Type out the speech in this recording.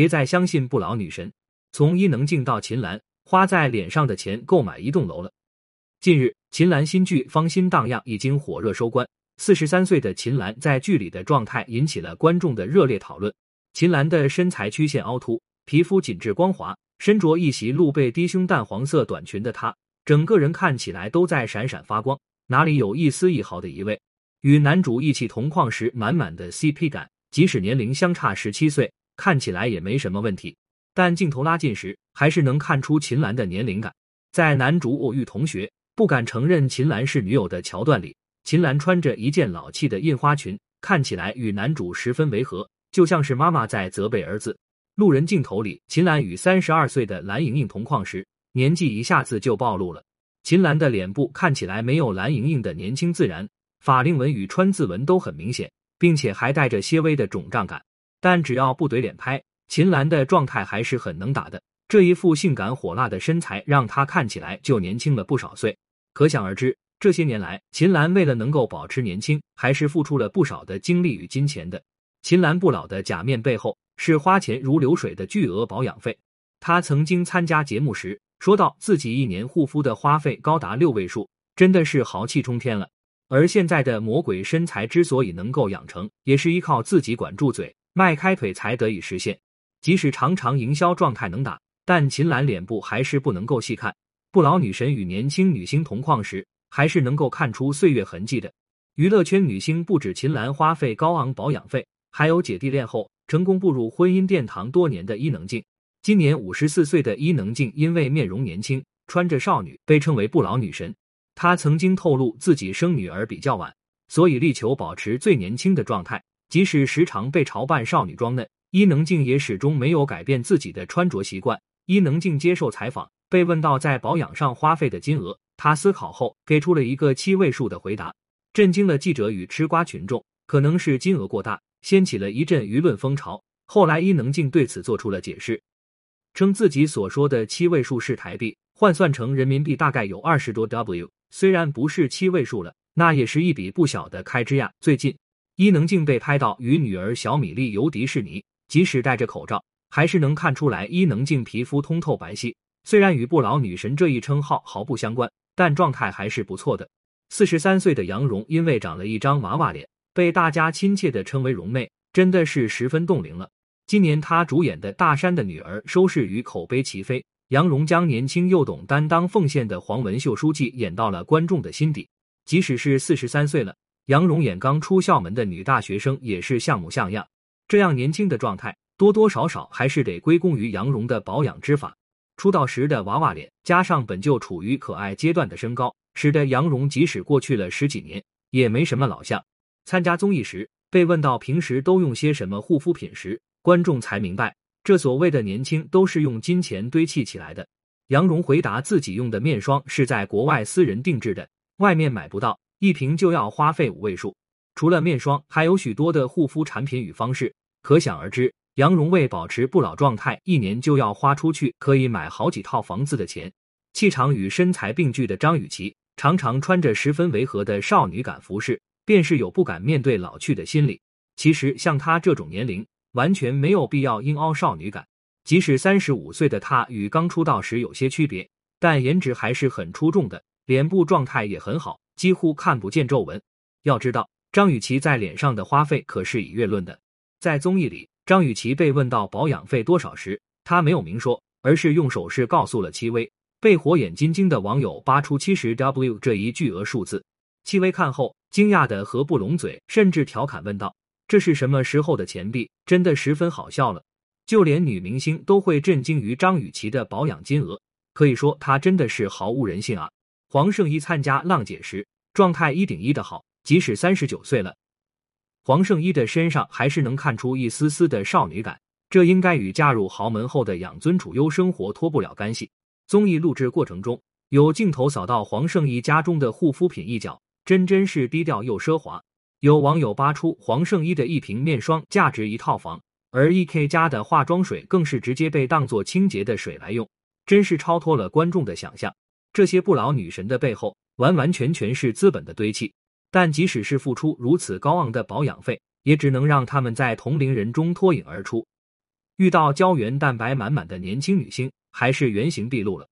别再相信不老女神。从伊能静到秦岚，花在脸上的钱够买一栋楼了。近日，秦岚新剧《芳心荡漾》已经火热收官。四十三岁的秦岚在剧里的状态引起了观众的热烈讨论。秦岚的身材曲线凹凸，皮肤紧致光滑，身着一袭露背低胸淡黄色短裙的她，整个人看起来都在闪闪发光，哪里有一丝一毫的移位？与男主一起同框时，满满的 CP 感，即使年龄相差十七岁，看起来也没什么问题。但镜头拉近时，还是能看出秦岚的年龄感。在男主偶遇同学不敢承认秦岚是女友的桥段里，秦岚穿着一件老气的印花裙，看起来与男主十分违和，就像是妈妈在责备儿子。路人镜头里，秦岚与三十二岁的蓝盈莹同框时，年纪一下子就暴露了。秦岚的脸部看起来没有蓝盈莹的年轻自然，法令纹与川字纹都很明显，并且还带着些微的肿胀感。但只要不怼脸拍。秦岚的状态还是很能打的，这一副性感火辣的身材让她看起来就年轻了不少岁。可想而知，这些年来，秦岚为了能够保持年轻，还是付出了不少的精力与金钱的。秦岚不老的假面背后是花钱如流水的巨额保养费。她曾经参加节目时说到，自己一年护肤的花费高达六位数，真的是豪气冲天了。而现在的魔鬼身材之所以能够养成，也是依靠自己管住嘴、迈开腿才得以实现。即使常常营销状态能打，但秦岚脸部还是不能够细看。不老女神与年轻女星同框时，还是能够看出岁月痕迹的。娱乐圈女星不止秦岚花费高昂保养费，还有姐弟恋后成功步入婚姻殿堂多年的伊能静。今年五十四岁的伊能静，因为面容年轻，穿着少女，被称为不老女神。她曾经透露自己生女儿比较晚，所以力求保持最年轻的状态，即使时常被嘲扮少女装嫩。伊能静也始终没有改变自己的穿着习惯。伊能静接受采访，被问到在保养上花费的金额，她思考后给出了一个七位数的回答，震惊了记者与吃瓜群众。可能是金额过大，掀起了一阵舆论风潮。后来，伊能静对此做出了解释，称自己所说的七位数是台币，换算成人民币大概有二十多 W。虽然不是七位数了，那也是一笔不小的开支呀。最近，伊能静被拍到与女儿小米粒游迪士尼。即使戴着口罩，还是能看出来伊能静皮肤通透白皙。虽然与不老女神这一称号毫不相关，但状态还是不错的。四十三岁的杨蓉因为长了一张娃娃脸，被大家亲切的称为“蓉妹”，真的是十分冻龄了。今年她主演的《大山的女儿》收视与口碑齐飞，杨蓉将年轻又懂担当奉献的黄文秀书记演到了观众的心底。即使是四十三岁了，杨蓉演刚出校门的女大学生也是像模像样。这样年轻的状态，多多少少还是得归功于杨蓉的保养之法。出道时的娃娃脸，加上本就处于可爱阶段的身高，使得杨蓉即使过去了十几年，也没什么老相。参加综艺时被问到平时都用些什么护肤品时，观众才明白，这所谓的年轻都是用金钱堆砌起来的。杨蓉回答自己用的面霜是在国外私人定制的，外面买不到，一瓶就要花费五位数。除了面霜，还有许多的护肤产品与方式。可想而知，杨蓉为保持不老状态，一年就要花出去可以买好几套房子的钱。气场与身材并具的张雨绮，常常穿着十分违和的少女感服饰，便是有不敢面对老去的心理。其实像她这种年龄，完全没有必要硬凹少女感。即使三十五岁的她与刚出道时有些区别，但颜值还是很出众的，脸部状态也很好，几乎看不见皱纹。要知道，张雨绮在脸上的花费可是以月论的。在综艺里，张雨绮被问到保养费多少时，她没有明说，而是用手势告诉了戚薇。被火眼金睛的网友扒出七十 W 这一巨额数字，戚薇看后惊讶的合不拢嘴，甚至调侃问道：“这是什么时候的钱币？真的十分好笑了。”就连女明星都会震惊于张雨绮的保养金额，可以说她真的是毫无人性啊！黄圣依参加浪姐时，状态一顶一的好，即使三十九岁了。黄圣依的身上还是能看出一丝丝的少女感，这应该与嫁入豪门后的养尊处优生活脱不了干系。综艺录制过程中，有镜头扫到黄圣依家中的护肤品一角，真真是低调又奢华。有网友扒出黄圣依的一瓶面霜价值一套房，而 E K 家的化妆水更是直接被当做清洁的水来用，真是超脱了观众的想象。这些不老女神的背后，完完全全是资本的堆砌。但即使是付出如此高昂的保养费，也只能让他们在同龄人中脱颖而出。遇到胶原蛋白满满的年轻女星，还是原形毕露了。